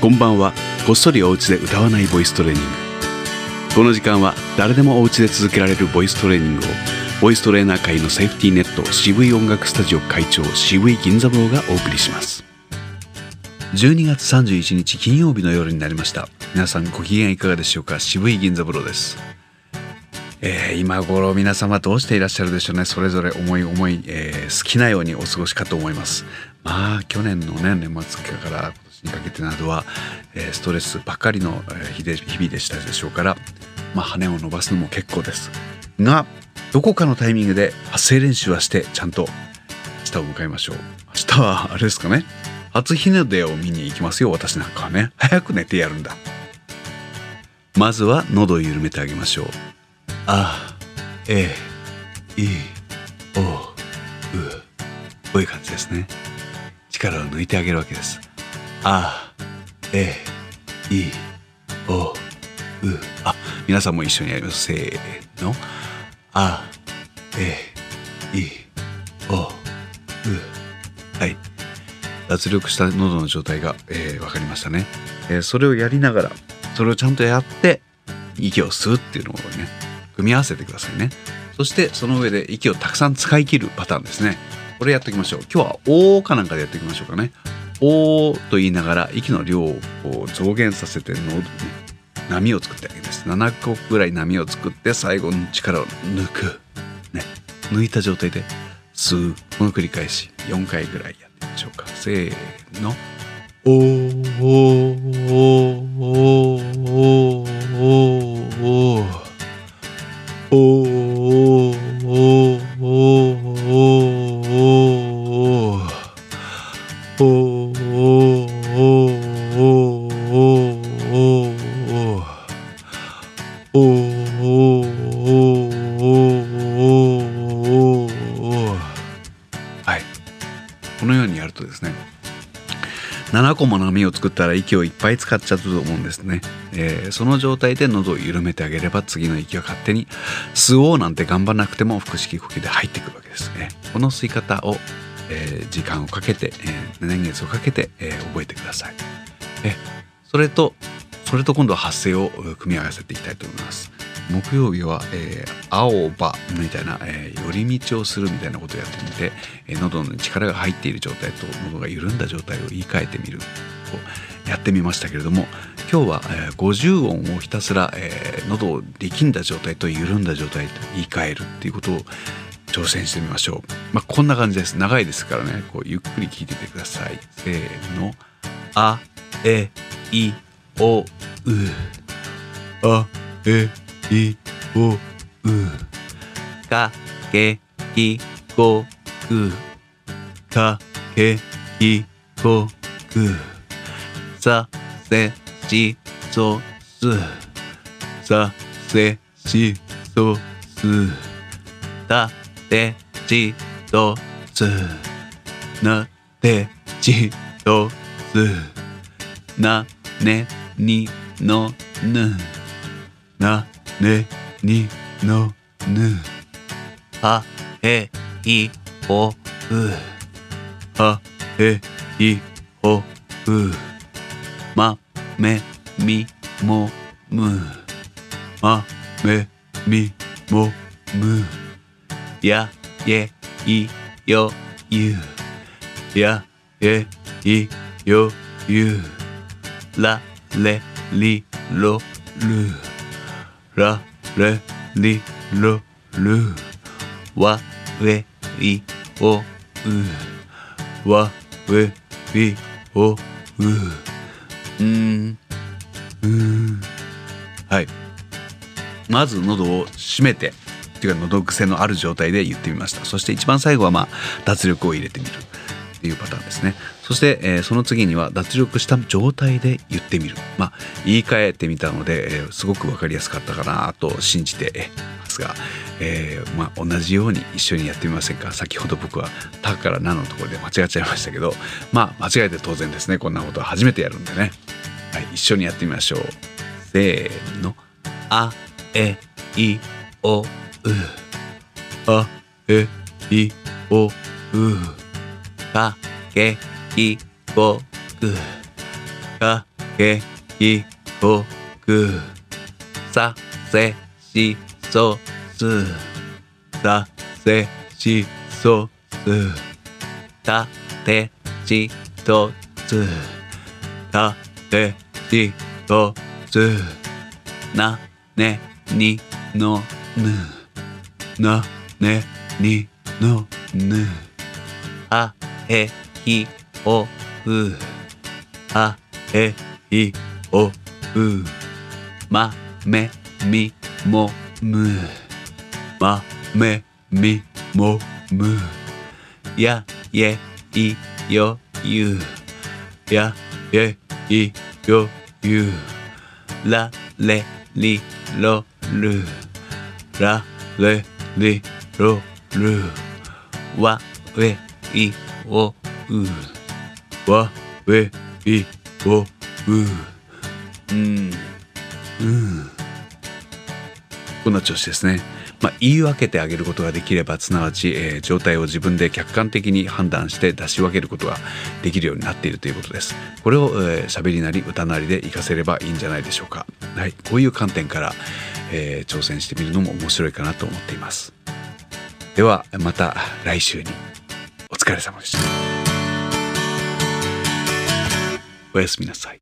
こんばんは。こっそりお家で歌わないボイストレーニング。この時間は誰でもお家で続けられるボイストレーニングをボイストレーナー界のセーフティーネット渋い音楽スタジオ会長渋い銀座坊がお送りします。12月31日金曜日の夜になりました。皆さんご機嫌いかがでしょうか？渋い銀座坊です。えー、今頃皆様どうしていらっしゃるでしょうね？それぞれ思い思い、えー、好きなようにお過ごしかと思います。まあ去年のね年末から今にかけてなどは、え、ストレスばかりの日で日々でしたでしょうからまあ羽を伸ばすのも結構ですがどこかのタイミングで発声練習はしてちゃんと明日を迎えましょう明日はあれですかね初日の出を見に行きますよ私なんかはね早く寝てやるんだまずは喉を緩めてあげましょうあ、え、い、お、う。こういう感じですね。力を抜いてあげるわけです。あ、え、い、お、う。あ、皆さんも一緒にやります。せーの。あ、え、い、お、う。はい。脱力した喉の状態が、えー、分かりましたね、えー、それをやりながらそれをちゃんとやって息を吸うっていうのをね組み合わせてくださいねそしてその上で息をたくさん使い切るパターンですねこれやっておきましょう今日は「お」かなんかでやっていきましょうかね「おー」と言いながら息の量を増減させて、波を作ってあげるんです。7個ぐらい波を作って最後の力を抜く、ね、抜いた状態で吸うこの繰り返し4回ぐらいやってみましょうか。せーの「おーおーおーおーおー。7個も波を作ったら息をいっぱい使っちゃったと思うんですね、えー、その状態で喉を緩めてあげれば次の息が勝手に吸おうなんて頑張らなくても腹式呼吸で入ってくるわけですね。この吸い方を、えー、時間をかけて、えー、年月をかけて、え覚えてください。えそれとそれと今度は発声を組み合わせていきたいと思います。木曜日は、えー、青葉みたいな、えー、寄り道をするみたいなことをやってみて、えー、喉の力が入っている状態と喉が緩んだ状態を言い換えてみるをやってみましたけれども今日は、えー、50音をひたすら、えー、喉を力んだ状態と緩んだ状態と言い換えるっていうことを挑戦してみましょう。まあ、こんな感じです。長いですからね、こうゆっくり聞いててください。せーの。あ、え、い、お、う。あ、え、いうかけきこくかけきこくさせしそす。させしそす。たてちとす。なてちとす。なねにのぬ。なねにのぬ。はへいほう。はへいほう。まめみもむ。まめみもむ。やえいよゆ。やえいよゆ。られりろるらレリロルワウイオウワウイオウうん。う。んはい。まず喉を閉めてっていうか喉癖のある状態で言ってみました。そして一番最後はまあ脱力を入れてみる。っていうパターンですね。そして、えー、その次には脱力した状態で言ってみる。まあ言い換えてみたので、えー、すごく分かりやすかったかなと信じてますが、えー、まあ、同じように一緒にやってみませんか。先ほど僕は「た」から「な」のところで間違っちゃいましたけどまあ間違えて当然ですね。こんなことは初めてやるんでね、はい、一緒にやってみましょう。せーの「あえいおう」「あえいおう」「かけきこく。かけいこく。させしそす。させしそす。たてしとつ。たてしとつ。なねにのぬ。なねにのぬ。あえひおう。あえひおう。まめみもむ。まめみもむ。やえいよゆ。やえいよゆ。られりろる。られりろる。わえいおうわえいおううんうんこんな調子ですね。まあ、言い分けてあげることができればすなわち、えー、状態を自分で客観的に判断して出し分けることができるようになっているということです。これを喋、えー、りなり歌なりで活かせればいいんじゃないでしょうか。はい、こういう観点から、えー、挑戦してみるのも面白いかなと思っています。ではまた来週に疲れ様でした。おやすみなさい。